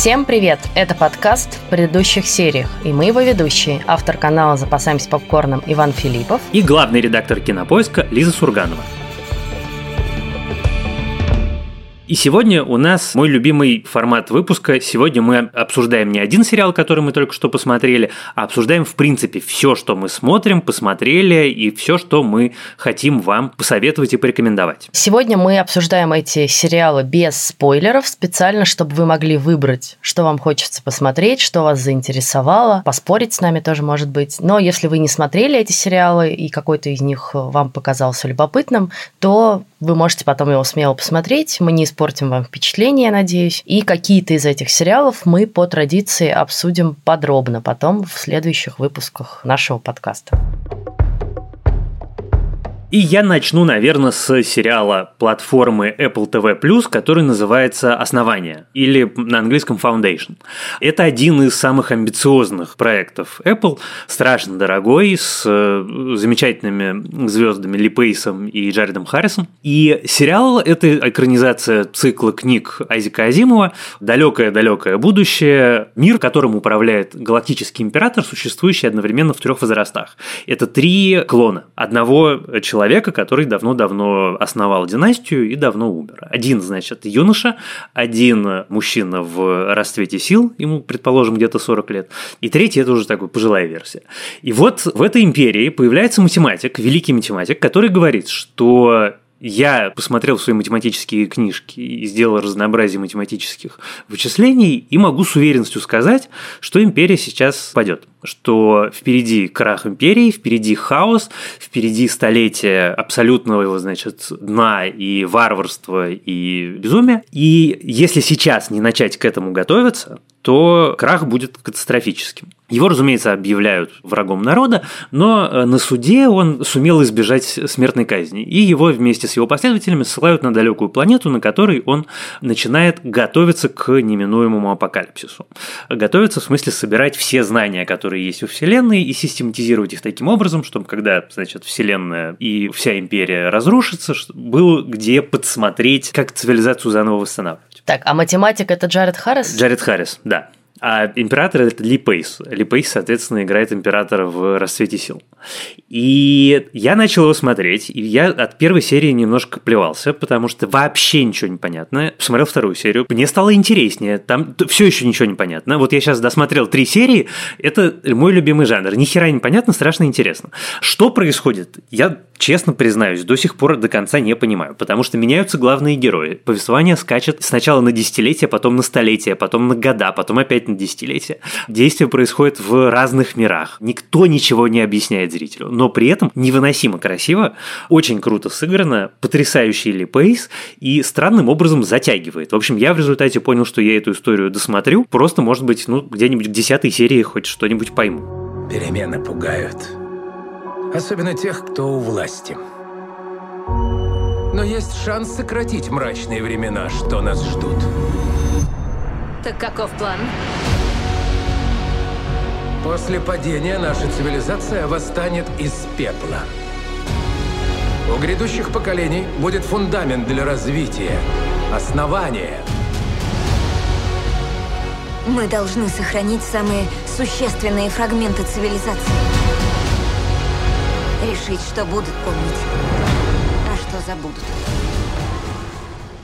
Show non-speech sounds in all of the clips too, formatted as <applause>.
Всем привет! Это подкаст в предыдущих сериях, и мы его ведущие, автор канала «Запасаемся попкорном» Иван Филиппов и главный редактор кинопоиска Лиза Сурганова. И сегодня у нас мой любимый формат выпуска. Сегодня мы обсуждаем не один сериал, который мы только что посмотрели, а обсуждаем в принципе все, что мы смотрим, посмотрели и все, что мы хотим вам посоветовать и порекомендовать. Сегодня мы обсуждаем эти сериалы без спойлеров, специально, чтобы вы могли выбрать, что вам хочется посмотреть, что вас заинтересовало, поспорить с нами тоже может быть. Но если вы не смотрели эти сериалы и какой-то из них вам показался любопытным, то вы можете потом его смело посмотреть. Мы не испортим вам впечатление, я надеюсь. И какие-то из этих сериалов мы по традиции обсудим подробно потом в следующих выпусках нашего подкаста. И я начну, наверное, с сериала платформы Apple TV+, который называется «Основание» или на английском Foundation. Это один из самых амбициозных проектов Apple, страшно дорогой, с э, замечательными звездами Ли Пейсом и Джаредом Харрисом. И сериал – это экранизация цикла книг Айзека Азимова «Далекое-далекое будущее», мир, которым управляет галактический император, существующий одновременно в трех возрастах. Это три клона одного человека человека, который давно-давно основал династию и давно умер. Один, значит, юноша, один мужчина в расцвете сил, ему, предположим, где-то 40 лет, и третий – это уже такой пожилая версия. И вот в этой империи появляется математик, великий математик, который говорит, что я посмотрел свои математические книжки и сделал разнообразие математических вычислений и могу с уверенностью сказать, что империя сейчас падет, что впереди крах империи, впереди хаос, впереди столетие абсолютного его, значит, дна и варварства и безумия. И если сейчас не начать к этому готовиться, то крах будет катастрофическим. Его, разумеется, объявляют врагом народа, но э, на суде он сумел избежать смертной казни, и его вместе с его последователями ссылают на далекую планету, на которой он начинает готовиться к неминуемому апокалипсису. Готовиться в смысле собирать все знания, которые есть у Вселенной, и систематизировать их таким образом, чтобы когда, значит, Вселенная и вся империя разрушится, было где подсмотреть, как цивилизацию заново восстанавливать. Так, а математик это Джаред Харрис? Джаред Харрис, да. А император это Ли Пейс. Ли Пейс, соответственно, играет императора в «Расцвете сил». И я начал его смотреть, и я от первой серии немножко плевался, потому что вообще ничего не понятно. Посмотрел вторую серию, мне стало интереснее, там все еще ничего не понятно. Вот я сейчас досмотрел три серии, это мой любимый жанр. Ни хера не понятно, страшно интересно. Что происходит? Я честно признаюсь, до сих пор до конца не понимаю, потому что меняются главные герои. Повествование скачет сначала на десятилетия, потом на столетия, потом на года, потом опять на десятилетия. Действие происходит в разных мирах. Никто ничего не объясняет зрителю, но при этом невыносимо красиво, очень круто сыграно, потрясающий Ли Пейс и странным образом затягивает. В общем, я в результате понял, что я эту историю досмотрю, просто, может быть, ну, где-нибудь в десятой серии хоть что-нибудь пойму. Перемены пугают особенно тех, кто у власти. Но есть шанс сократить мрачные времена, что нас ждут. Так каков план? После падения наша цивилизация восстанет из пепла. У грядущих поколений будет фундамент для развития, основание. Мы должны сохранить самые существенные фрагменты цивилизации решить, что будут помнить, а что забудут.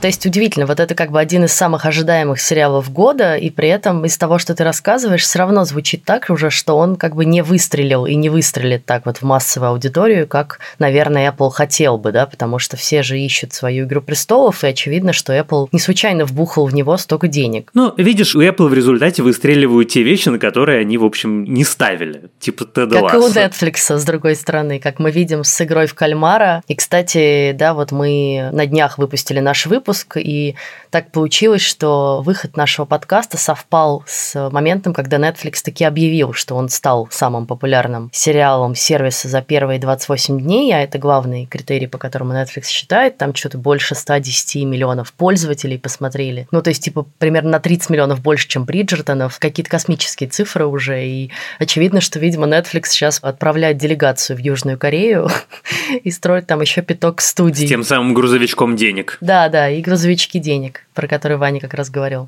То есть удивительно, вот это как бы один из самых ожидаемых сериалов года, и при этом из того, что ты рассказываешь, все равно звучит так уже, что он как бы не выстрелил и не выстрелит так вот в массовую аудиторию, как, наверное, Apple хотел бы, да, потому что все же ищут свою «Игру престолов», и очевидно, что Apple не случайно вбухал в него столько денег. Ну, видишь, у Apple в результате выстреливают те вещи, на которые они, в общем, не ставили, типа Теда Как и у Netflix, с другой стороны, как мы видим с игрой в кальмара. И, кстати, да, вот мы на днях выпустили наш выпуск, выпуск, и так получилось, что выход нашего подкаста совпал с моментом, когда Netflix таки объявил, что он стал самым популярным сериалом сервиса за первые 28 дней, а это главный критерий, по которому Netflix считает, там что-то больше 110 миллионов пользователей посмотрели. Ну, то есть, типа, примерно на 30 миллионов больше, чем Бриджертонов, какие-то космические цифры уже, и очевидно, что, видимо, Netflix сейчас отправляет делегацию в Южную Корею <laughs> и строит там еще пяток студий. С тем самым грузовичком денег. Да, да, и грузовички денег, про которые Ваня как раз говорил.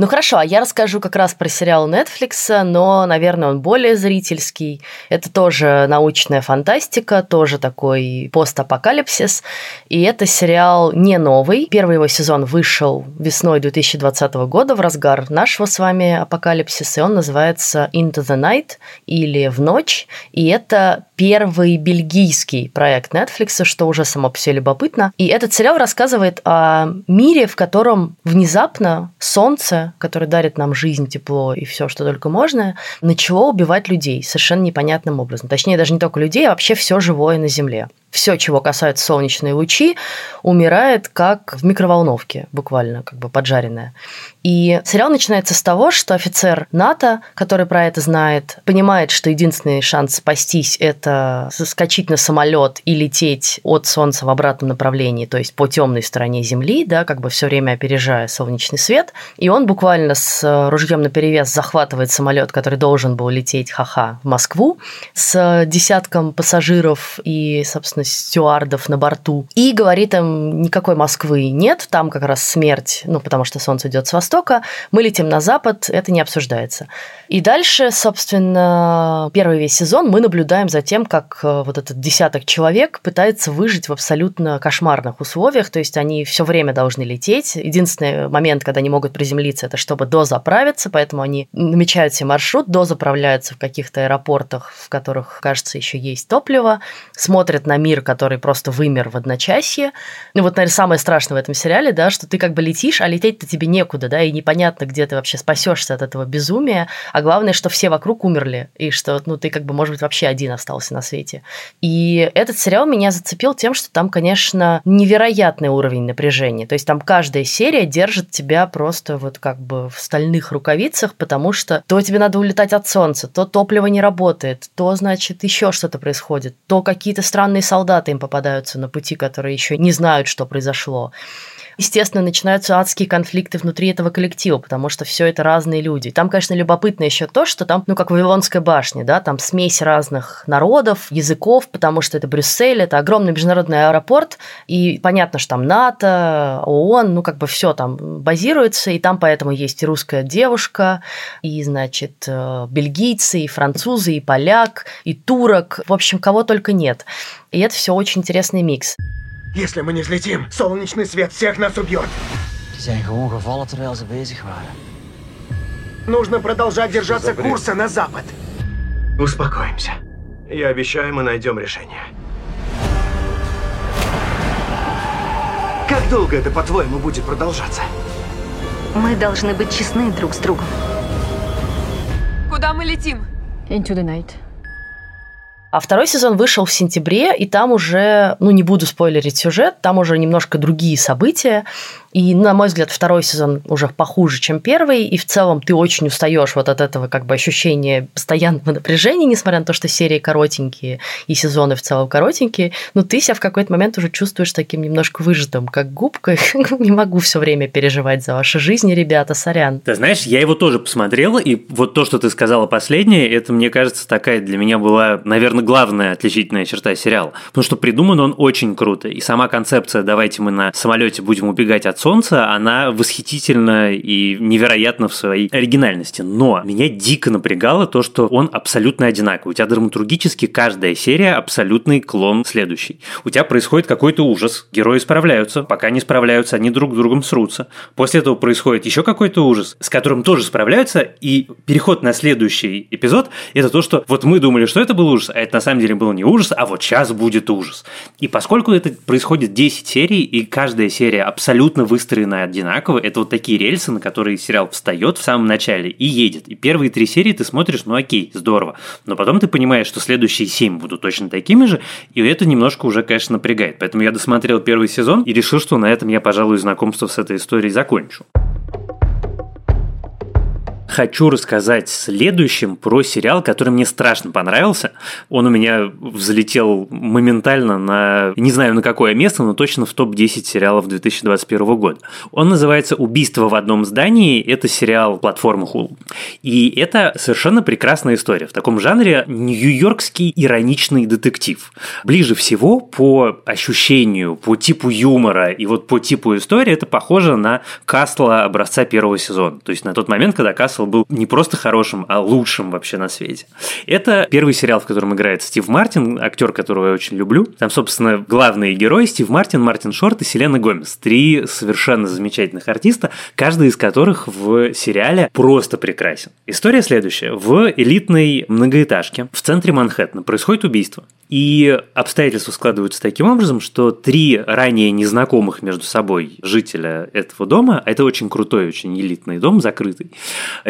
Ну хорошо, а я расскажу как раз про сериал Netflix, но, наверное, он более зрительский. Это тоже научная фантастика, тоже такой постапокалипсис. И это сериал не новый. Первый его сезон вышел весной 2020 года в разгар нашего с вами апокалипсиса, и он называется Into the Night или В ночь. И это первый бельгийский проект Netflix, что уже само по себе любопытно. И этот сериал рассказывает о мире, в котором внезапно солнце, которое дарит нам жизнь, тепло и все, что только можно, начало убивать людей совершенно непонятным образом. Точнее, даже не только людей, а вообще все живое на Земле все, чего касается солнечные лучи, умирает как в микроволновке, буквально, как бы поджаренное. И сериал начинается с того, что офицер НАТО, который про это знает, понимает, что единственный шанс спастись – это соскочить на самолет и лететь от Солнца в обратном направлении, то есть по темной стороне Земли, да, как бы все время опережая солнечный свет. И он буквально с ружьем на перевес захватывает самолет, который должен был лететь, ха-ха, в Москву, с десятком пассажиров и, собственно, стюардов на борту. И говорит им, никакой Москвы нет, там как раз смерть, ну, потому что Солнце идет с востока, Востока, мы летим на Запад, это не обсуждается. И дальше, собственно, первый весь сезон мы наблюдаем за тем, как э, вот этот десяток человек пытается выжить в абсолютно кошмарных условиях, то есть они все время должны лететь. Единственный момент, когда они могут приземлиться, это чтобы дозаправиться, поэтому они намечают себе маршрут, дозаправляются в каких-то аэропортах, в которых, кажется, еще есть топливо, смотрят на мир, который просто вымер в одночасье. Ну вот, наверное, самое страшное в этом сериале, да, что ты как бы летишь, а лететь-то тебе некуда, да, и непонятно, где ты вообще спасешься от этого безумия, а главное, что все вокруг умерли, и что, ну, ты как бы, может быть, вообще один остался на свете. И этот сериал меня зацепил тем, что там, конечно, невероятный уровень напряжения, то есть там каждая серия держит тебя просто вот как бы в стальных рукавицах, потому что то тебе надо улетать от солнца, то топливо не работает, то, значит, еще что-то происходит, то какие-то странные солдаты им попадаются на пути, которые еще не знают, что произошло естественно, начинаются адские конфликты внутри этого коллектива, потому что все это разные люди. Там, конечно, любопытно еще то, что там, ну, как Вавилонская башня, да, там смесь разных народов, языков, потому что это Брюссель, это огромный международный аэропорт, и понятно, что там НАТО, ООН, ну, как бы все там базируется, и там поэтому есть и русская девушка, и, значит, э, бельгийцы, и французы, и поляк, и турок, в общем, кого только нет. И это все очень интересный микс. Если мы не взлетим, солнечный свет всех нас убьет. zijn gewoon gevallen terwijl ze bezig waren. Нужно продолжать держаться курса на запад. Успокоимся. Я обещаю, мы найдем решение. Как долго это, по-твоему, будет продолжаться? Мы должны быть честны друг с другом. Куда мы летим? Into the night. А второй сезон вышел в сентябре, и там уже, ну не буду спойлерить сюжет, там уже немножко другие события. И, на мой взгляд, второй сезон уже похуже, чем первый, и в целом ты очень устаешь вот от этого как бы ощущения постоянного напряжения, несмотря на то, что серии коротенькие и сезоны в целом коротенькие, но ты себя в какой-то момент уже чувствуешь таким немножко выжатым, как губка. <laughs> Не могу все время переживать за ваши жизни, ребята, сорян. Ты знаешь, я его тоже посмотрел, и вот то, что ты сказала последнее, это, мне кажется, такая для меня была, наверное, главная отличительная черта сериала. Потому что придуман он очень круто. И сама концепция «давайте мы на самолете будем убегать от Солнца, она восхитительна и невероятна в своей оригинальности. Но меня дико напрягало то, что он абсолютно одинаковый. У тебя драматургически каждая серия абсолютный клон следующий. У тебя происходит какой-то ужас, герои справляются, пока не справляются, они друг с другом срутся. После этого происходит еще какой-то ужас, с которым тоже справляются, и переход на следующий эпизод – это то, что вот мы думали, что это был ужас, а это на самом деле был не ужас, а вот сейчас будет ужас. И поскольку это происходит 10 серий, и каждая серия абсолютно выстроена одинаково. Это вот такие рельсы, на которые сериал встает в самом начале и едет. И первые три серии ты смотришь, ну окей, здорово. Но потом ты понимаешь, что следующие семь будут точно такими же, и это немножко уже, конечно, напрягает. Поэтому я досмотрел первый сезон и решил, что на этом я, пожалуй, знакомство с этой историей закончу. Хочу рассказать следующим про сериал, который мне страшно понравился. Он у меня взлетел моментально на, не знаю на какое место, но точно в топ-10 сериалов 2021 года. Он называется «Убийство в одном здании». Это сериал платформы Hulu. И это совершенно прекрасная история. В таком жанре нью-йоркский ироничный детектив. Ближе всего по ощущению, по типу юмора и вот по типу истории это похоже на Касла образца первого сезона. То есть на тот момент, когда Касл был не просто хорошим, а лучшим вообще на свете. Это первый сериал, в котором играет Стив Мартин, актер, которого я очень люблю. Там, собственно, главные герои Стив Мартин, Мартин Шорт и Селена Гомес. Три совершенно замечательных артиста, каждый из которых в сериале просто прекрасен. История следующая. В элитной многоэтажке в центре Манхэттена происходит убийство. И обстоятельства складываются таким образом, что три ранее незнакомых между собой жителя этого дома, это очень крутой, очень элитный дом, закрытый,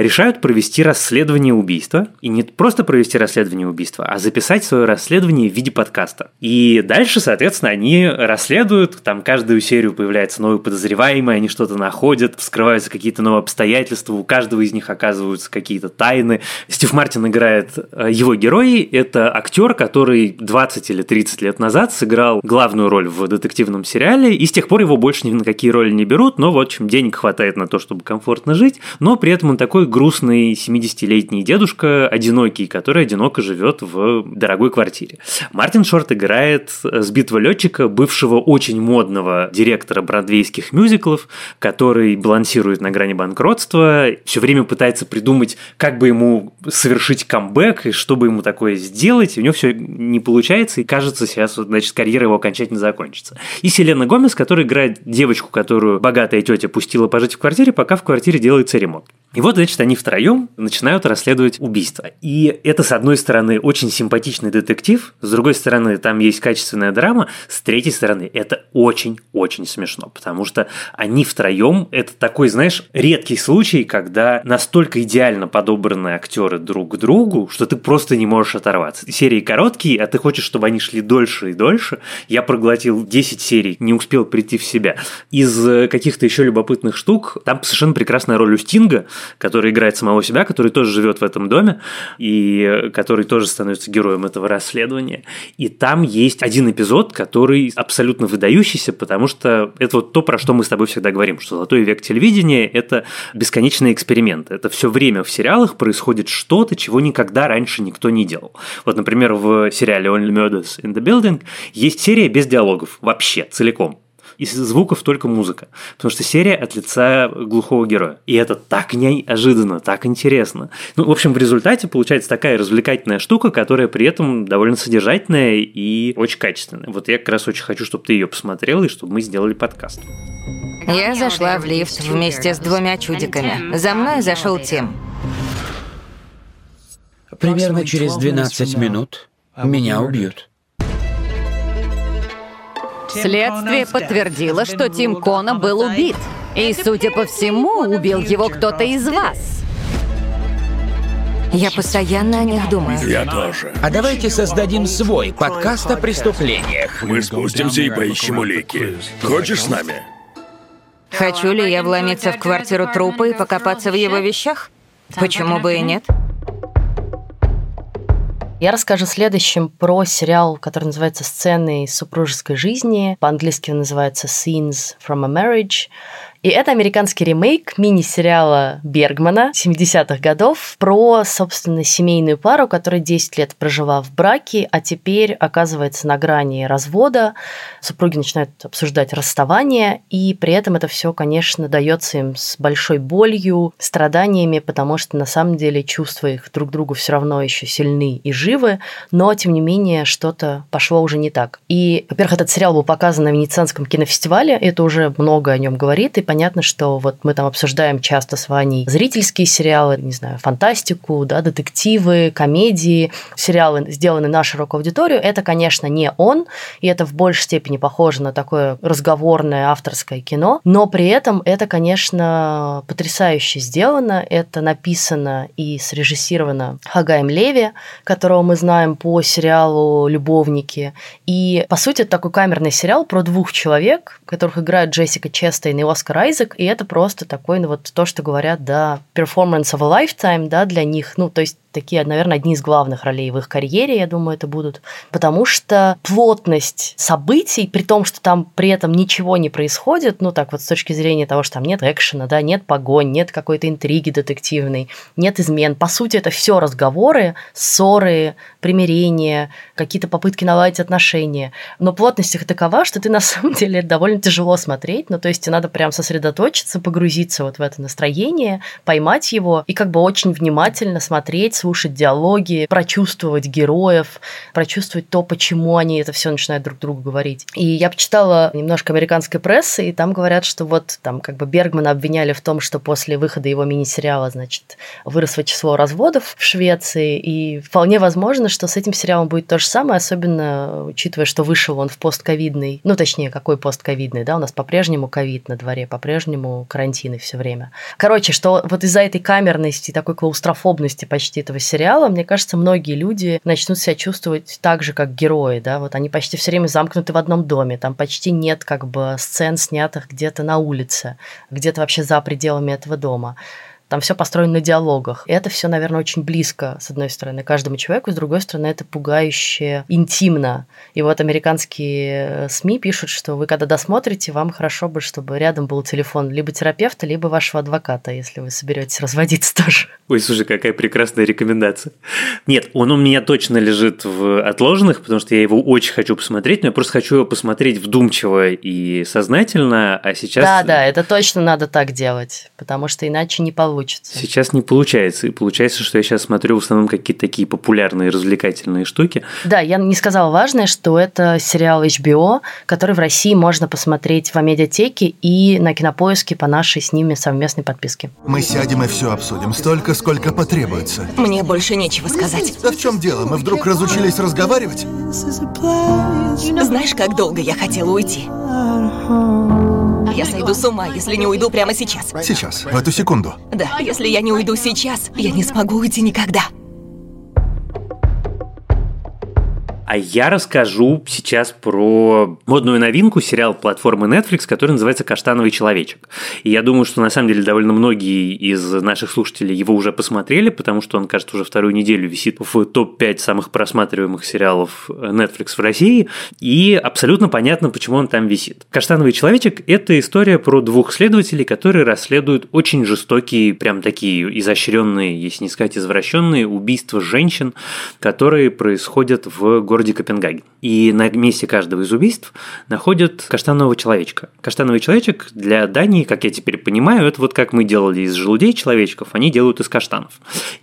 решают провести расследование убийства. И не просто провести расследование убийства, а записать свое расследование в виде подкаста. И дальше, соответственно, они расследуют, там каждую серию появляется новый подозреваемый, они что-то находят, вскрываются какие-то новые обстоятельства, у каждого из них оказываются какие-то тайны. Стив Мартин играет э, его герои, это актер, который 20 или 30 лет назад сыграл главную роль в детективном сериале, и с тех пор его больше ни на какие роли не берут, но вот чем денег хватает на то, чтобы комфортно жить, но при этом он такой грустный 70-летний дедушка, одинокий, который одиноко живет в дорогой квартире. Мартин Шорт играет сбитого летчика, бывшего очень модного директора бродвейских мюзиклов, который балансирует на грани банкротства, все время пытается придумать, как бы ему совершить камбэк и чтобы ему такое сделать, и у него все не получается, и кажется, сейчас, значит, карьера его окончательно закончится. И Селена Гомес, которая играет девочку, которую богатая тетя пустила пожить в квартире, пока в квартире делается ремонт. И вот, значит, они втроем начинают расследовать убийство. И это, с одной стороны, очень симпатичный детектив, с другой стороны, там есть качественная драма, с третьей стороны, это очень-очень смешно, потому что они втроем, это такой, знаешь, редкий случай, когда настолько идеально подобраны актеры друг к другу, что ты просто не можешь оторваться. Серии короткие, а ты хочешь, чтобы они шли дольше и дольше. Я проглотил 10 серий, не успел прийти в себя. Из э, каких-то еще любопытных штук, там совершенно прекрасная роль у Стинга, который играет самого себя, который тоже живет в этом доме, и который тоже становится героем этого расследования. И там есть один эпизод, который абсолютно выдающийся, потому что это вот то, про что мы с тобой всегда говорим, что золотой век телевидения – это бесконечный эксперимент. Это все время в сериалах происходит что-то, чего никогда раньше никто не делал. Вот, например, в сериале Only Murders in the Building есть серия без диалогов вообще, целиком из звуков только музыка. Потому что серия от лица глухого героя. И это так неожиданно, так интересно. Ну, в общем, в результате получается такая развлекательная штука, которая при этом довольно содержательная и очень качественная. Вот я как раз очень хочу, чтобы ты ее посмотрел и чтобы мы сделали подкаст. Я зашла в лифт вместе с двумя чудиками. За мной зашел Тим. Примерно через 12 минут меня убьют. Следствие подтвердило, что Тим Кона был убит. И, судя по всему, убил его кто-то из вас. Я постоянно о них думаю. Я тоже. А давайте создадим свой подкаст о преступлениях. Мы спустимся и поищем улики. Хочешь с нами? Хочу ли я вломиться в квартиру трупа и покопаться в его вещах? Почему бы и нет? Я расскажу следующим про сериал, который называется «Сцены супружеской жизни». По-английски он называется «Scenes from a Marriage». И это американский ремейк мини-сериала Бергмана 70-х годов про, собственно, семейную пару, которая 10 лет прожила в браке, а теперь оказывается на грани развода. Супруги начинают обсуждать расставание, и при этом это все, конечно, дается им с большой болью, страданиями, потому что на самом деле чувства их друг другу все равно еще сильны и живы, но тем не менее что-то пошло уже не так. И, во-первых, этот сериал был показан на Венецианском кинофестивале, это уже много о нем говорит, и понятно, что вот мы там обсуждаем часто с Ваней зрительские сериалы, не знаю, фантастику, да, детективы, комедии, сериалы, сделанные на широкую аудиторию. Это, конечно, не он, и это в большей степени похоже на такое разговорное авторское кино, но при этом это, конечно, потрясающе сделано, это написано и срежиссировано Хагаем Леви, которого мы знаем по сериалу «Любовники», и, по сути, это такой камерный сериал про двух человек, которых играют Джессика Честейн и Оскар Айзек, и это просто такой, ну вот то, что говорят, да, performance of a lifetime, да, для них, ну, то есть такие, наверное, одни из главных ролей в их карьере, я думаю, это будут, потому что плотность событий, при том, что там при этом ничего не происходит, ну так вот с точки зрения того, что там нет экшена, да, нет погонь, нет какой-то интриги детективной, нет измен, по сути, это все разговоры, ссоры, примирения, какие-то попытки наладить отношения, но плотность их такова, что ты на самом деле довольно тяжело смотреть, ну то есть тебе надо прям сосредоточиться, погрузиться вот в это настроение, поймать его и как бы очень внимательно смотреть, слушать диалоги, прочувствовать героев, прочувствовать то, почему они это все начинают друг другу говорить. И я почитала немножко американской прессы, и там говорят, что вот там как бы Бергмана обвиняли в том, что после выхода его мини-сериала, значит, выросло число разводов в Швеции, и вполне возможно, что с этим сериалом будет то же самое, особенно учитывая, что вышел он в постковидный, ну, точнее, какой постковидный, да, у нас по-прежнему ковид на дворе, по-прежнему карантины все время. Короче, что вот из-за этой камерности, такой клаустрофобности почти этого сериала, мне кажется, многие люди начнут себя чувствовать так же, как герои, да, вот они почти все время замкнуты в одном доме, там почти нет как бы сцен, снятых где-то на улице, где-то вообще за пределами этого дома. Там все построено на диалогах. И это все, наверное, очень близко, с одной стороны, каждому человеку, с другой стороны, это пугающе интимно. И вот американские э, СМИ пишут, что вы когда досмотрите, вам хорошо бы, чтобы рядом был телефон либо терапевта, либо вашего адвоката, если вы соберетесь разводиться <laughs> тоже. Ой, слушай, какая прекрасная рекомендация. Нет, он у меня точно лежит в отложенных, потому что я его очень хочу посмотреть, но я просто хочу его посмотреть вдумчиво и сознательно, а сейчас... Да, да, это точно надо так делать, потому что иначе не получится получится. Сейчас не получается. И получается, что я сейчас смотрю в основном какие-то такие популярные развлекательные штуки. Да, я не сказала важное, что это сериал HBO, который в России можно посмотреть в Амедиатеке и на Кинопоиске по нашей с ними совместной подписке. Мы сядем и все обсудим. Столько, сколько потребуется. Мне больше нечего сказать. Да в чем дело? Мы вдруг разучились разговаривать? Знаешь, как долго я хотела уйти? Я сойду с ума, если не уйду прямо сейчас. Сейчас, в эту секунду. Да, если я не уйду сейчас, я не смогу уйти никогда. А я расскажу сейчас про модную новинку, сериал платформы Netflix, который называется «Каштановый человечек». И я думаю, что на самом деле довольно многие из наших слушателей его уже посмотрели, потому что он, кажется, уже вторую неделю висит в топ-5 самых просматриваемых сериалов Netflix в России. И абсолютно понятно, почему он там висит. «Каштановый человечек» – это история про двух следователей, которые расследуют очень жестокие, прям такие изощренные, если не сказать извращенные, убийства женщин, которые происходят в городе городе Копенгаген. И на месте каждого из убийств находят каштанового человечка. Каштановый человечек для Дании, как я теперь понимаю, это вот как мы делали из желудей человечков, они делают из каштанов.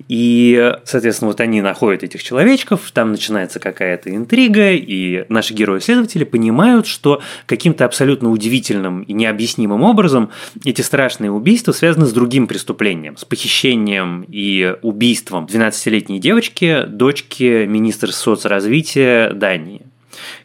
И, соответственно, вот они находят этих человечков, там начинается какая-то интрига, и наши герои-следователи понимают, что каким-то абсолютно удивительным и необъяснимым образом эти страшные убийства связаны с другим преступлением, с похищением и убийством 12-летней девочки, дочки министра соцразвития Дании.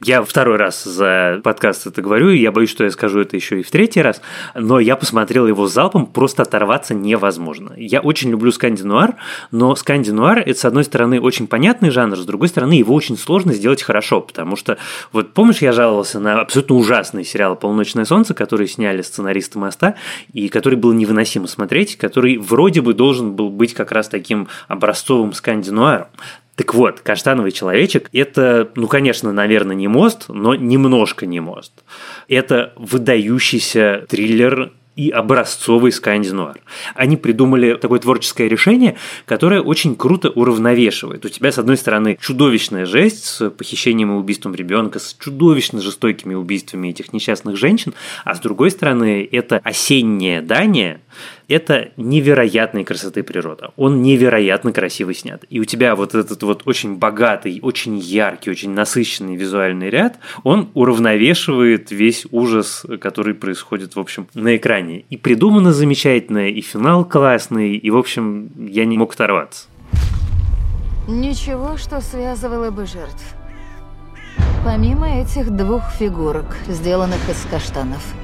Я второй раз за подкаст это говорю, и я боюсь, что я скажу это еще и в третий раз, но я посмотрел его залпом, просто оторваться невозможно. Я очень люблю скандинуар, но скандинуар – это, с одной стороны, очень понятный жанр, с другой стороны, его очень сложно сделать хорошо, потому что, вот помнишь, я жаловался на абсолютно ужасный сериал «Полночное солнце», который сняли сценаристы «Моста», и который был невыносимо смотреть, который вроде бы должен был быть как раз таким образцовым скандинуаром. Так вот, каштановый человечек – это, ну, конечно, наверное, не мост, но немножко не мост. Это выдающийся триллер и образцовый скандинуар. Они придумали такое творческое решение, которое очень круто уравновешивает. У тебя, с одной стороны, чудовищная жесть с похищением и убийством ребенка, с чудовищно жестокими убийствами этих несчастных женщин, а с другой стороны, это осеннее Дания, это невероятной красоты природа. Он невероятно красиво снят. И у тебя вот этот вот очень богатый, очень яркий, очень насыщенный визуальный ряд, он уравновешивает весь ужас, который происходит, в общем, на экране. И придумано замечательно, и финал классный, и, в общем, я не мог оторваться. Ничего, что связывало бы жертв. Помимо этих двух фигурок, сделанных из каштанов –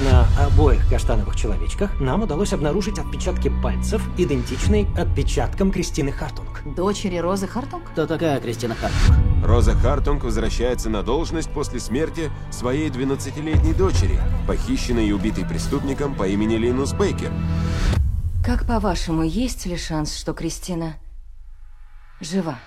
на обоих каштановых человечках нам удалось обнаружить отпечатки пальцев, идентичные отпечаткам Кристины Хартунг. Дочери Розы Хартунг? Кто такая Кристина Хартунг? Роза Хартунг возвращается на должность после смерти своей 12-летней дочери, похищенной и убитой преступником по имени Линус Бейкер. Как по-вашему, есть ли шанс, что Кристина жива?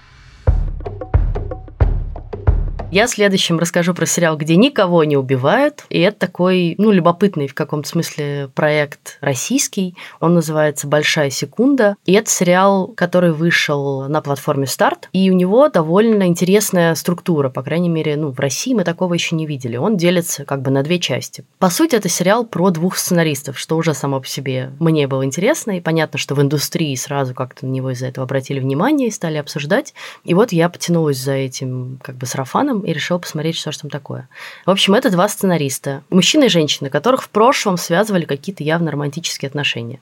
Я следующим расскажу про сериал, где никого не убивают. И это такой, ну, любопытный в каком-то смысле проект российский. Он называется «Большая секунда». И это сериал, который вышел на платформе «Старт». И у него довольно интересная структура. По крайней мере, ну, в России мы такого еще не видели. Он делится как бы на две части. По сути, это сериал про двух сценаристов, что уже само по себе мне было интересно. И понятно, что в индустрии сразу как-то на него из-за этого обратили внимание и стали обсуждать. И вот я потянулась за этим как бы сарафаном и решил посмотреть, что же там такое. В общем, это два сценариста, мужчина и женщина, которых в прошлом связывали какие-то явно романтические отношения.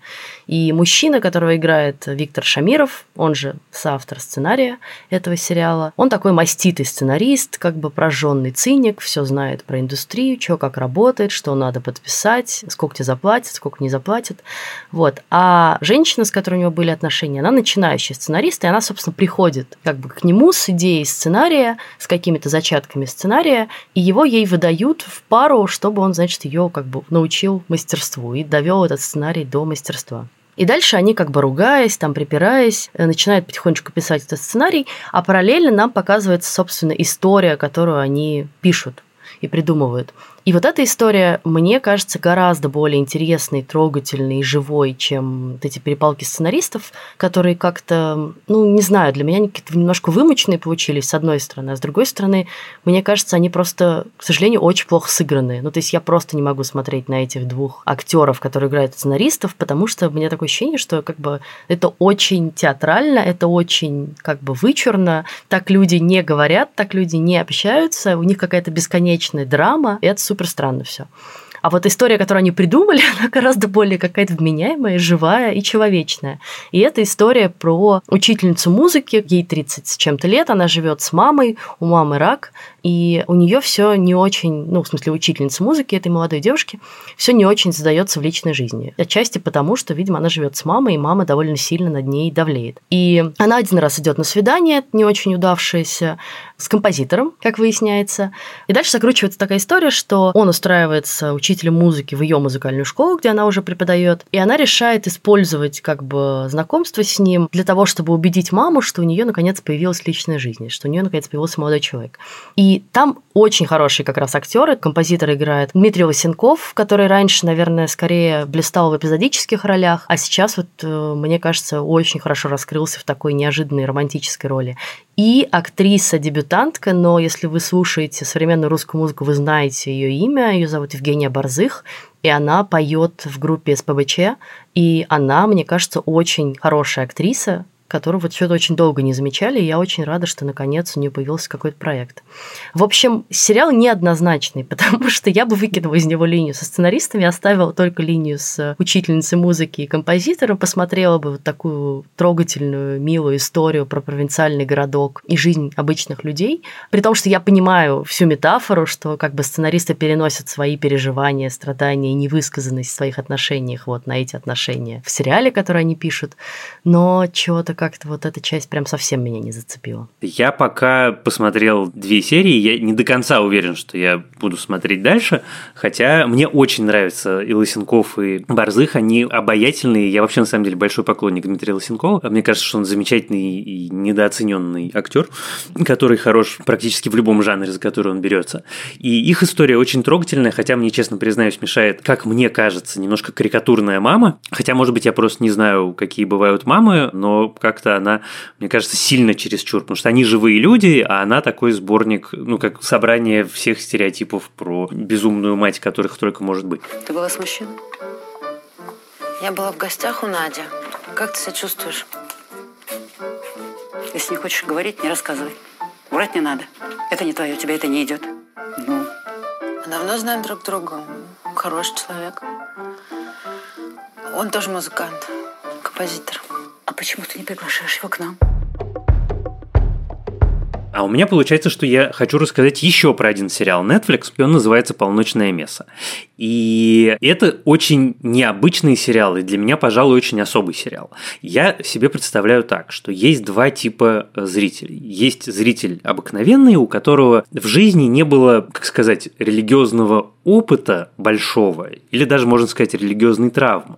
И мужчина, которого играет Виктор Шамиров, он же соавтор сценария этого сериала, он такой маститый сценарист, как бы прожженный циник, все знает про индустрию, что как работает, что надо подписать, сколько тебе заплатят, сколько не заплатят. Вот. А женщина, с которой у него были отношения, она начинающая сценарист, и она, собственно, приходит как бы к нему с идеей сценария, с какими-то зачатками зачатками сценария, и его ей выдают в пару, чтобы он, значит, ее как бы научил мастерству и довел этот сценарий до мастерства. И дальше они как бы ругаясь, там припираясь, э, начинают потихонечку писать этот сценарий, а параллельно нам показывается, собственно, история, которую они пишут и придумывают. И вот эта история, мне кажется, гораздо более интересной, трогательной и живой, чем вот эти перепалки сценаристов, которые как-то, ну, не знаю, для меня они какие-то немножко вымученные получились, с одной стороны, а с другой стороны, мне кажется, они просто, к сожалению, очень плохо сыграны. Ну, то есть я просто не могу смотреть на этих двух актеров, которые играют сценаристов, потому что у меня такое ощущение, что как бы это очень театрально, это очень как бы вычурно, так люди не говорят, так люди не общаются, у них какая-то бесконечная драма, и это супер странно все. А вот история, которую они придумали, <laughs> она гораздо более какая-то вменяемая, живая и человечная. И это история про учительницу музыки, ей 30 с чем-то лет, она живет с мамой, у мамы рак, и у нее все не очень, ну, в смысле, учительница музыки этой молодой девушки, все не очень задается в личной жизни. Отчасти потому, что, видимо, она живет с мамой, и мама довольно сильно над ней давлеет. И она один раз идет на свидание, не очень удавшееся, с композитором, как выясняется. И дальше закручивается такая история, что он устраивается учителем музыки в ее музыкальную школу, где она уже преподает, и она решает использовать как бы знакомство с ним для того, чтобы убедить маму, что у нее наконец появилась личная жизнь, что у нее наконец появился молодой человек. И там очень хорошие как раз актеры. Композитор играет Дмитрий Лосенков, который раньше, наверное, скорее блистал в эпизодических ролях, а сейчас вот, э, мне кажется, очень хорошо раскрылся в такой неожиданной романтической роли. И актриса-дебютантка, но если вы слушаете современную русскую музыку, вы знаете ее имя, ее зовут Евгения Борзых, и она поет в группе СПБЧ, и она, мне кажется, очень хорошая актриса, которую вот что-то очень долго не замечали, и я очень рада, что наконец у нее появился какой-то проект. В общем, сериал неоднозначный, <laughs> потому что я бы выкинула из него линию со сценаристами, оставила только линию с учительницей музыки и композитором, посмотрела бы вот такую трогательную, милую историю про провинциальный городок и жизнь обычных людей, при том, что я понимаю всю метафору, что как бы сценаристы переносят свои переживания, страдания и невысказанность в своих отношениях вот на эти отношения в сериале, который они пишут, но чего-то как-то вот эта часть прям совсем меня не зацепила. Я пока посмотрел две серии, я не до конца уверен, что я буду смотреть дальше, хотя мне очень нравятся и Лысенков, и Борзых, они обаятельные, я вообще на самом деле большой поклонник Дмитрия Лысенкова, мне кажется, что он замечательный и недооцененный актер, который хорош практически в любом жанре, за который он берется. И их история очень трогательная, хотя мне, честно признаюсь, мешает, как мне кажется, немножко карикатурная мама, хотя, может быть, я просто не знаю, какие бывают мамы, но как как-то она, мне кажется, сильно чересчур, потому что они живые люди, а она такой сборник, ну, как собрание всех стереотипов про безумную мать, которых только может быть. Ты была с мужчиной? Я была в гостях у Нади. Как ты себя чувствуешь? Если не хочешь говорить, не рассказывай. Врать не надо. Это не твое, тебе это не идет. Ну? Давно знаем друг друга. Хороший человек. Он тоже музыкант, композитор. А почему ты не приглашаешь его к нам? А у меня получается, что я хочу рассказать еще про один сериал Netflix, и он называется «Полночное мясо». И это очень необычный сериал, и для меня, пожалуй, очень особый сериал. Я себе представляю так, что есть два типа зрителей. Есть зритель обыкновенный, у которого в жизни не было, как сказать, религиозного опыта большого, или даже, можно сказать, религиозной травмы.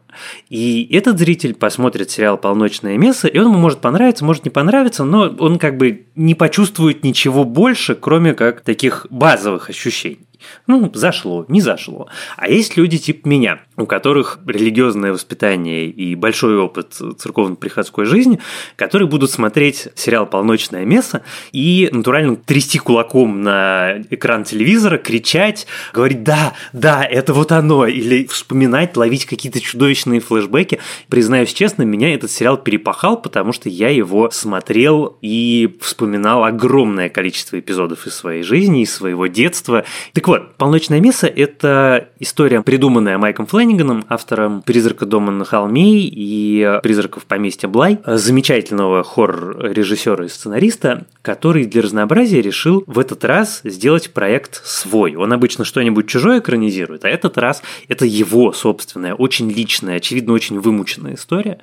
И этот зритель посмотрит сериал «Полночное место», и он ему может понравиться, может не понравиться, но он как бы не почувствует ничего больше, кроме как таких базовых ощущений. Ну, зашло, не зашло. А есть люди типа меня, у которых религиозное воспитание и большой опыт церковно-приходской жизни, которые будут смотреть сериал «Полночное место» и натурально трясти кулаком на экран телевизора, кричать, говорить «да, да, это вот оно», или вспоминать, ловить какие-то чудовищные флешбеки. Признаюсь честно, меня этот сериал перепахал, потому что я его смотрел и вспоминал огромное количество эпизодов из своей жизни, из своего детства. Так вот, «Полночное место» — это история, придуманная Майком Флэнниганом, автором «Призрака дома на холме» и «Призраков поместья Блай», замечательного хоррор-режиссера и сценариста, который для разнообразия решил в этот раз сделать проект свой. Он обычно что-нибудь чужое экранизирует, а этот раз это его собственная, очень личная, очевидно, очень вымученная история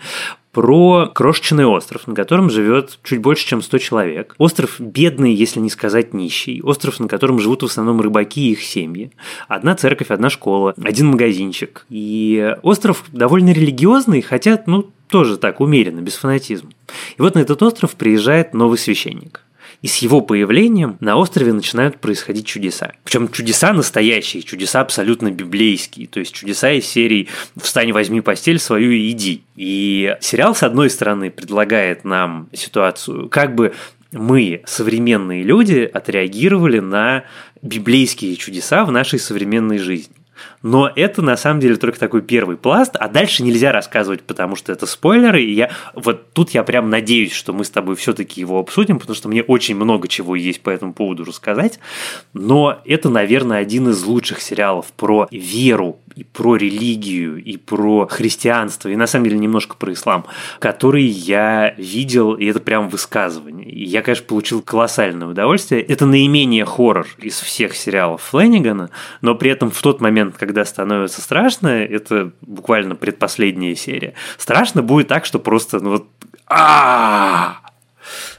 про крошечный остров, на котором живет чуть больше, чем 100 человек. Остров бедный, если не сказать нищий. Остров, на котором живут в основном рыбаки и их семьи. Одна церковь, одна школа, один магазинчик. И остров довольно религиозный, хотя, ну, тоже так, умеренно, без фанатизма. И вот на этот остров приезжает новый священник. И с его появлением на острове начинают происходить чудеса. Причем чудеса настоящие, чудеса абсолютно библейские. То есть чудеса из серии «Встань, возьми постель свою и иди». И сериал, с одной стороны, предлагает нам ситуацию, как бы мы, современные люди, отреагировали на библейские чудеса в нашей современной жизни. Но это на самом деле только такой первый пласт, а дальше нельзя рассказывать, потому что это спойлеры. И я вот тут я прям надеюсь, что мы с тобой все-таки его обсудим, потому что мне очень много чего есть по этому поводу рассказать. Но это, наверное, один из лучших сериалов про веру и про религию, и про христианство, и на самом деле немножко про ислам, который я видел, и это прям высказывание. И я, конечно, получил колоссальное удовольствие. Это наименее хоррор из всех сериалов Флэннигана, но при этом в тот момент, когда становится страшно, это буквально предпоследняя серия. Страшно будет так, что просто, ну вот, а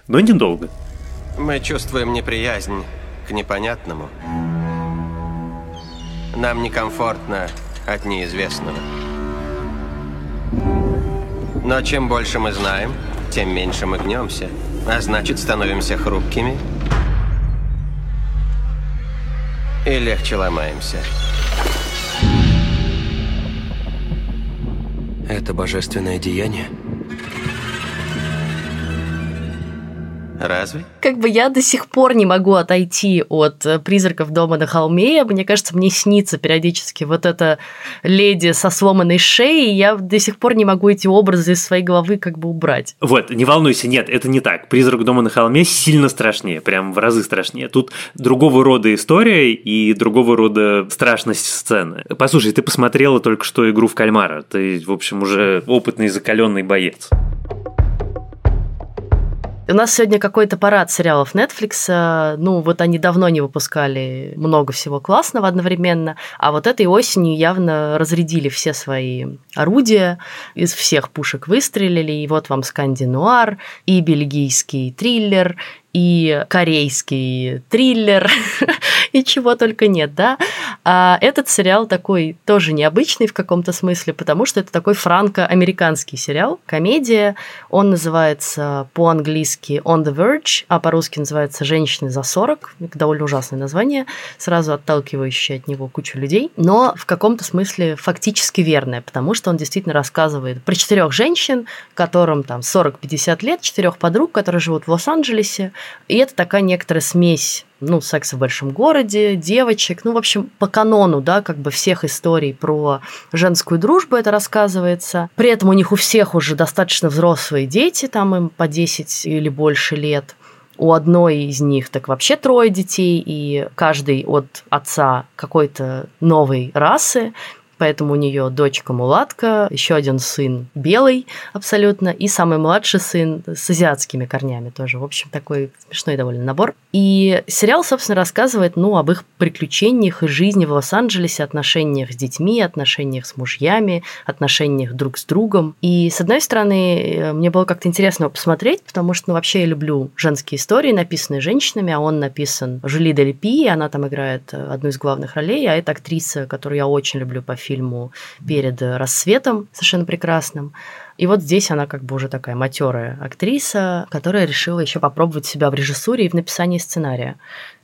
Но недолго. Мы чувствуем неприязнь к непонятному. Нам некомфортно от неизвестного. Но чем больше мы знаем, тем меньше мы гнемся, а значит становимся хрупкими и легче ломаемся. Это божественное деяние? Разве? Как бы я до сих пор не могу отойти от э, призраков дома на холме. Мне кажется, мне снится периодически вот эта леди со сломанной шеей. Я до сих пор не могу эти образы из своей головы как бы убрать. Вот, не волнуйся, нет, это не так. Призрак дома на холме сильно страшнее, прям в разы страшнее. Тут другого рода история и другого рода страшность сцены. Послушай, ты посмотрела только что игру в кальмара. Ты, в общем, уже опытный закаленный боец. У нас сегодня какой-то парад сериалов Netflix. Ну, вот они давно не выпускали много всего классного одновременно, а вот этой осенью явно разрядили все свои орудия, из всех пушек выстрелили, и вот вам скандинуар, и бельгийский триллер, и корейский триллер, <laughs> и чего только нет, да. А этот сериал такой тоже необычный в каком-то смысле, потому что это такой франко-американский сериал, комедия. Он называется по-английски On the Verge, а по-русски называется «Женщины за 40». Довольно ужасное название, сразу отталкивающее от него кучу людей, но в каком-то смысле фактически верное, потому что он действительно рассказывает про четырех женщин, которым там 40-50 лет, четырех подруг, которые живут в Лос-Анджелесе, и это такая некоторая смесь ну, секс в большом городе, девочек, ну, в общем, по канону, да, как бы всех историй про женскую дружбу это рассказывается. При этом у них у всех уже достаточно взрослые дети, там им по 10 или больше лет. У одной из них так вообще трое детей, и каждый от отца какой-то новой расы. Поэтому у нее дочка мулатка, еще один сын белый абсолютно, и самый младший сын с азиатскими корнями тоже. В общем, такой смешной довольно набор. И сериал, собственно, рассказывает, ну, об их приключениях и жизни в Лос-Анджелесе, отношениях с детьми, отношениях с мужьями, отношениях друг с другом. И, с одной стороны, э, мне было как-то интересно его посмотреть, потому что, ну, вообще я люблю женские истории, написанные женщинами, а он написан Жюли Дель Пи, она там играет э, одну из главных ролей, а это актриса, которую я очень люблю по фильму «Перед рассветом», совершенно прекрасным. И вот здесь она как бы уже такая матерая актриса, которая решила еще попробовать себя в режиссуре и в написании сценария.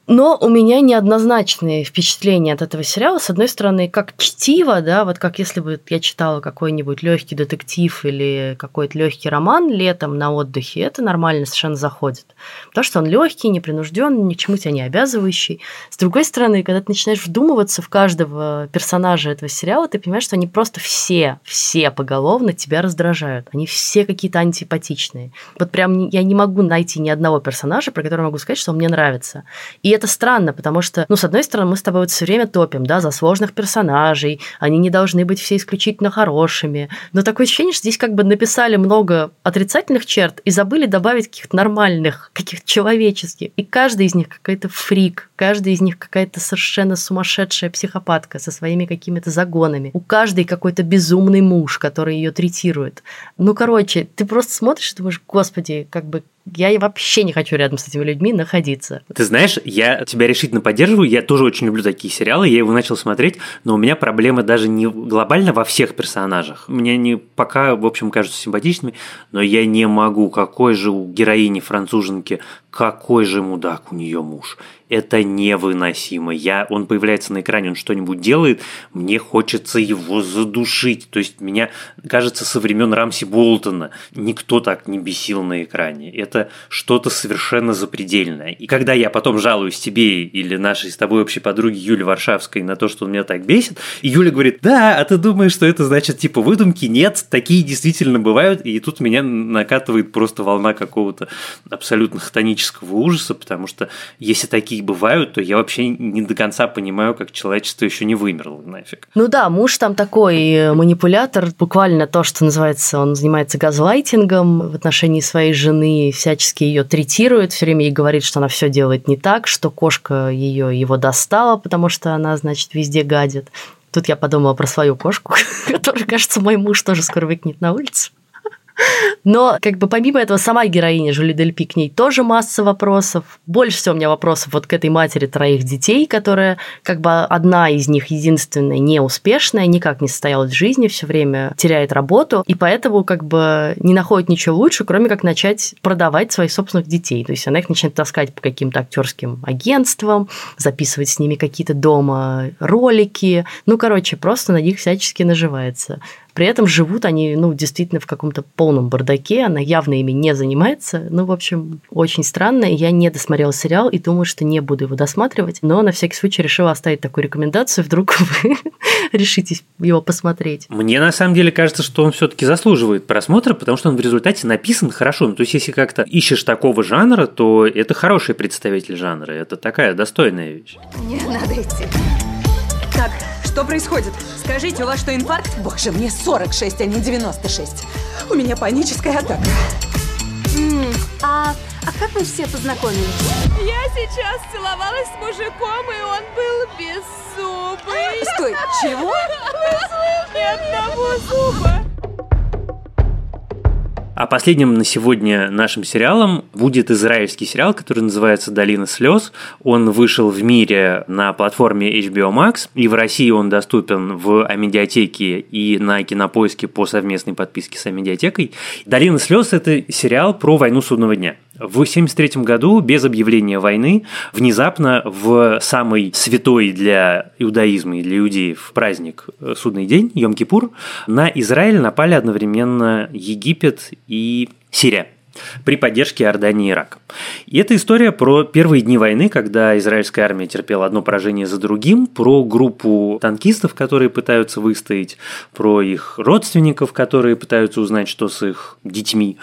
Но у меня неоднозначные впечатления от этого сериала. С одной стороны, как чтиво, да, вот как если бы я читала какой-нибудь легкий детектив или какой-то легкий роман летом на отдыхе, это нормально совершенно заходит. Потому что он легкий, непринужденный, ни к чему тебя не обязывающий. С другой стороны, когда ты начинаешь вдумываться в каждого персонажа этого сериала, ты понимаешь, что они просто все, все поголовно тебя раздражают. Они все какие-то антипатичные. Вот прям я не могу найти ни одного персонажа, про которого могу сказать, что он мне нравится. И это странно, потому что, ну, с одной стороны, мы с тобой вот все время топим, да, за сложных персонажей, они не должны быть все исключительно хорошими. Но такое ощущение, что здесь как бы написали много отрицательных черт и забыли добавить каких-то нормальных, каких-то человеческих. И каждый из них какой-то фрик, каждый из них какая-то совершенно сумасшедшая психопатка со своими какими-то загонами. У каждой какой-то безумный муж, который ее третирует. Ну, короче, ты просто смотришь и думаешь, господи, как бы я вообще не хочу рядом с этими людьми находиться. Ты знаешь, я тебя решительно поддерживаю, я тоже очень люблю такие сериалы, я его начал смотреть, но у меня проблемы даже не глобально во всех персонажах. Мне они пока, в общем, кажутся симпатичными, но я не могу, какой же у героини француженки, какой же мудак у нее муж это невыносимо. Я, он появляется на экране, он что-нибудь делает, мне хочется его задушить. То есть меня, кажется, со времен Рамси Болтона никто так не бесил на экране. Это что-то совершенно запредельное. И когда я потом жалуюсь тебе или нашей с тобой общей подруге Юле Варшавской на то, что он меня так бесит, и Юля говорит, да, а ты думаешь, что это значит типа выдумки? Нет, такие действительно бывают, и тут меня накатывает просто волна какого-то абсолютно хтонического ужаса, потому что если такие такие бывают, то я вообще не до конца понимаю, как человечество еще не вымерло нафиг. Ну да, муж там такой э, манипулятор, буквально то, что называется, он занимается газлайтингом в отношении своей жены, всячески ее третирует, все время ей говорит, что она все делает не так, что кошка ее его достала, потому что она, значит, везде гадит. Тут я подумала про свою кошку, <laughs> которая, кажется, мой муж тоже скоро выкинет на улицу. Но, как бы, помимо этого, сама героиня Жюли Дель Пи, к ней тоже масса вопросов. Больше всего у меня вопросов вот к этой матери троих детей, которая, как бы, одна из них единственная неуспешная, никак не состоялась в жизни, все время теряет работу, и поэтому, как бы, не находит ничего лучше, кроме как начать продавать своих собственных детей. То есть она их начинает таскать по каким-то актерским агентствам, записывать с ними какие-то дома ролики. Ну, короче, просто на них всячески наживается. При этом живут они, ну, действительно в каком-то полном бардаке, она явно ими не занимается. Ну, в общем, очень странно. Я не досмотрела сериал и думаю, что не буду его досматривать, но на всякий случай решила оставить такую рекомендацию, вдруг <laughs> вы решитесь его посмотреть. Мне на самом деле кажется, что он все-таки заслуживает просмотра, потому что он в результате написан хорошо. Ну, то есть, если как-то ищешь такого жанра, то это хороший представитель жанра. Это такая достойная вещь. Мне надо идти. Так, что происходит? Скажите, у вас что, инфаркт? Боже, мне 46, а не 96. У меня паническая атака. М а, а как вы все познакомились? Я сейчас целовалась с мужиком, и он был без зуба. Стой, чего? Ни одного зуба. А последним на сегодня нашим сериалом будет израильский сериал, который называется «Долина слез». Он вышел в мире на платформе HBO Max, и в России он доступен в Амедиатеке и на Кинопоиске по совместной подписке с Амедиатекой. «Долина слез» – это сериал про войну судного дня. В 1973 году, без объявления войны, внезапно в самый святой для иудаизма и для иудеев праздник э, Судный день, Йом-Кипур, на Израиль напали одновременно Египет и Сирия. При поддержке Иордании и Ирака. И это история про первые дни войны, когда израильская армия терпела одно поражение за другим, про группу танкистов, которые пытаются выстоять, про их родственников, которые пытаются узнать, что с их детьми.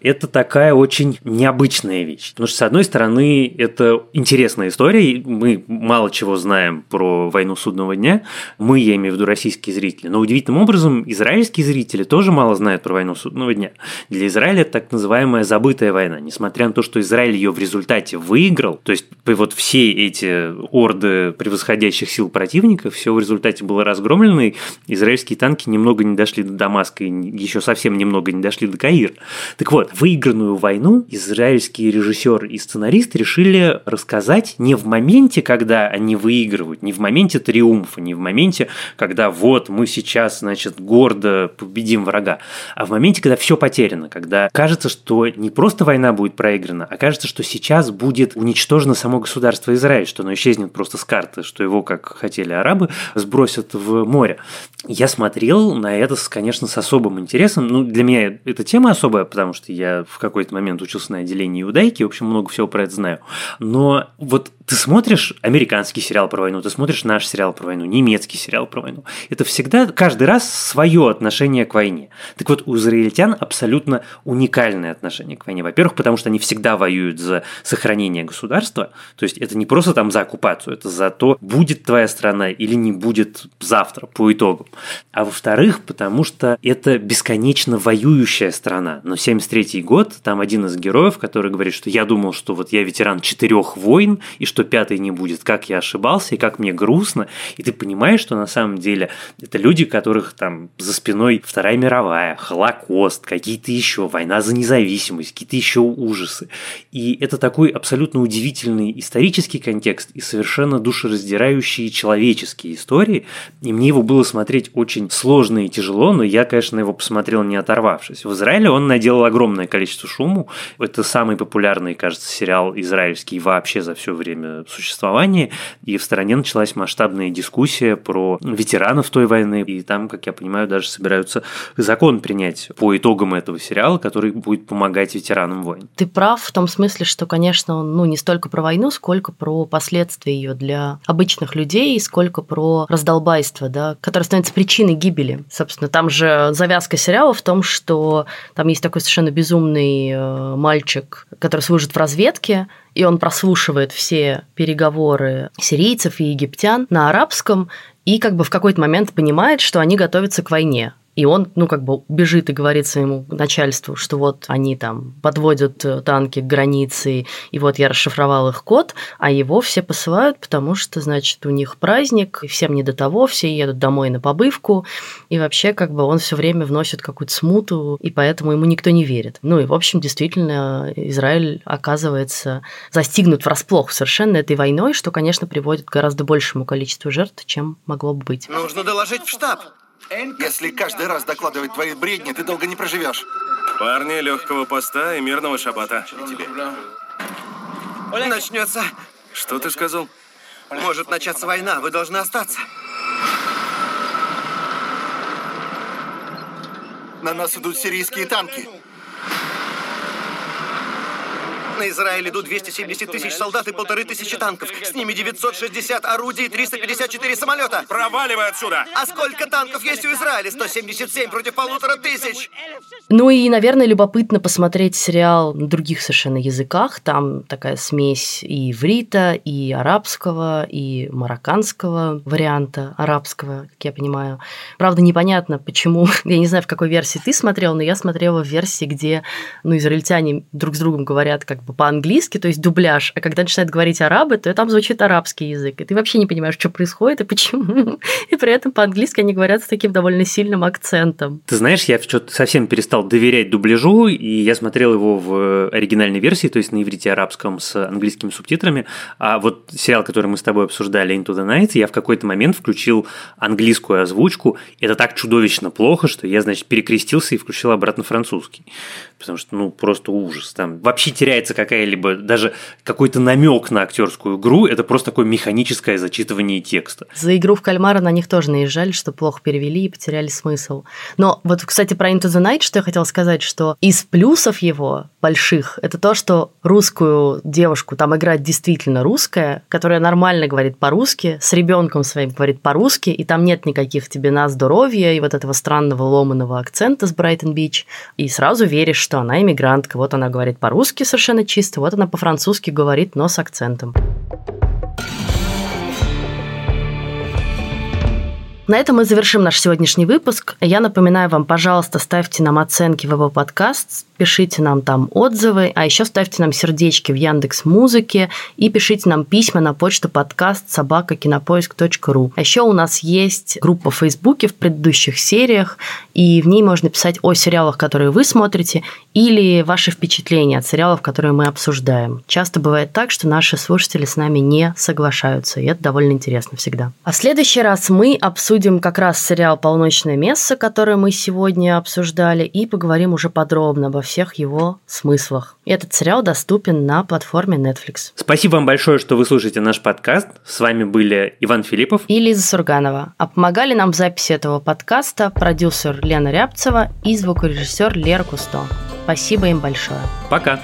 Это такая очень необычная вещь. Потому что, с одной стороны, это интересная история, мы мало чего знаем про войну судного дня, мы, я имею в виду российские зрители, но удивительным образом израильские зрители тоже мало знают про войну судного дня. Для Израиля это так называемая забытая война, несмотря на то, что Израиль ее в результате выиграл, то есть вот все эти орды превосходящих сил противника, все в результате было разгромлено, и израильские танки немного не дошли до Дамаска и еще совсем немного не дошли до Каира. Так вот, выигранную войну израильские режиссер и сценарист решили рассказать не в моменте, когда они выигрывают, не в моменте триумфа, не в моменте, когда вот мы сейчас, значит, гордо победим врага, а в моменте, когда все потеряно, когда кажется, что не просто война будет проиграна, а кажется, что сейчас будет уничтожено само государство Израиль, что оно исчезнет просто с карты, что его, как хотели арабы, сбросят в море. Я смотрел на это, конечно, с особым интересом. Ну, для меня эта тема особая, потому что я в какой-то момент учился на отделении иудайки, в общем, много всего про это знаю. Но вот ты смотришь американский сериал про войну, ты смотришь наш сериал про войну, немецкий сериал про войну. Это всегда каждый раз свое отношение к войне. Так вот, у израильтян абсолютно уникальное отношение к войне. Во-первых, потому что они всегда воюют за сохранение государства. То есть это не просто там за оккупацию, это за то, будет твоя страна или не будет завтра по итогам. А во-вторых, потому что это бесконечно воюющая страна. Но 73 год, там один из героев, который говорит, что я думал, что вот я ветеран четырех войн, и что пятый не будет, как я ошибался, и как мне грустно. И ты понимаешь, что на самом деле это люди, которых там за спиной Вторая мировая, Холокост, какие-то еще, война за независимость, какие-то еще ужасы. И это такой абсолютно удивительный исторический контекст и совершенно душераздирающие человеческие истории. И мне его было смотреть очень сложно и тяжело, но я, конечно, его посмотрел не оторвавшись. В Израиле он наделал огромное количество шуму. Это самый популярный, кажется, сериал израильский вообще за все время существования. И в стране началась масштабная дискуссия про ветеранов той войны. И там, как я понимаю, даже собираются закон принять по итогам этого сериала, который будет помогать ветеранам войн. Ты прав в том смысле, что, конечно, он ну, не столько про войну, сколько про последствия ее для обычных людей, сколько про раздолбайство, да, которое становится причиной гибели. Собственно, там же завязка сериала в том, что там есть такой совершенно безумный э, мальчик, который служит в разведке, и он прослушивает все переговоры сирийцев и египтян на арабском, и как бы в какой-то момент понимает, что они готовятся к войне. И он, ну, как бы бежит и говорит своему начальству, что вот они там подводят э, танки к границе, и вот я расшифровал их код, а его все посылают, потому что, значит, у них праздник, и всем не до того, все едут домой на побывку, и вообще, как бы он все время вносит какую-то смуту, и поэтому ему никто не верит. Ну и, в общем, действительно, Израиль оказывается застигнут врасплох совершенно этой войной, что, конечно, приводит к гораздо большему количеству жертв, чем могло бы быть. Нужно доложить в штаб. Если каждый раз докладывать твои бредни, ты долго не проживешь. Парни, легкого поста и мирного шабата. И тебе. Начнется. Что ты сказал? Может начаться война, вы должны остаться. На нас идут сирийские танки. На Израиль идут 270 тысяч солдат и полторы тысячи танков. С ними 960 орудий и 354 самолета. Проваливай отсюда! А сколько танков есть у Израиля? 177 против полутора тысяч. Ну и, наверное, любопытно посмотреть сериал на других совершенно языках. Там такая смесь и иврита, и арабского, и марокканского варианта арабского, как я понимаю. Правда, непонятно, почему. <laughs> Я не знаю, в какой версии ты смотрел, но я смотрела в версии, где ну, израильтяне друг с другом говорят как бы по-английски, то есть дубляж, а когда начинают говорить арабы, то там звучит арабский язык, и ты вообще не понимаешь, что происходит и почему. <laughs> И при этом по-английски они говорят с таким довольно сильным акцентом. Ты знаешь, я что-то совсем перестал доверять дубляжу, и я смотрел его в оригинальной версии, то есть на иврите арабском с английскими субтитрами, а вот сериал, который мы с тобой обсуждали, Into the Night, я в какой-то момент включил английскую озвучку, это так чудовищно плохо, что я, значит, перекрестился и включил обратно французский, потому что, ну, просто ужас. Там вообще теряется появляется какая-либо, даже какой-то намек на актерскую игру, это просто такое механическое зачитывание текста. За игру в кальмара на них тоже наезжали, что плохо перевели и потеряли смысл. Но вот, кстати, про Into the Night, что я хотела сказать, что из плюсов его больших, это то, что русскую девушку там играет действительно русская, которая нормально говорит по-русски, с ребенком своим говорит по-русски, и там нет никаких тебе на здоровье и вот этого странного ломаного акцента с Брайтон-Бич, и сразу веришь, что она иммигрантка. Вот она говорит по-русски совершенно чисто, вот она по-французски говорит, но с акцентом. На этом мы завершим наш сегодняшний выпуск. Я напоминаю вам, пожалуйста, ставьте нам оценки в его подкаст, пишите нам там отзывы, а еще ставьте нам сердечки в Яндекс Музыке и пишите нам письма на почту подкаст собакакинопоиск.ру. А еще у нас есть группа в Фейсбуке в предыдущих сериях, и в ней можно писать о сериалах, которые вы смотрите, или ваши впечатления от сериалов, которые мы обсуждаем. Часто бывает так, что наши слушатели с нами не соглашаются, и это довольно интересно всегда. А в следующий раз мы обсудим как раз сериал «Полночное место», который мы сегодня обсуждали, и поговорим уже подробно обо всех его смыслах. Этот сериал доступен на платформе Netflix. Спасибо вам большое, что вы слушаете наш подкаст. С вами были Иван Филиппов и Лиза Сурганова. А помогали нам в записи этого подкаста продюсер Лена Рябцева и звукорежиссер Лера Кусто. Спасибо им большое. Пока.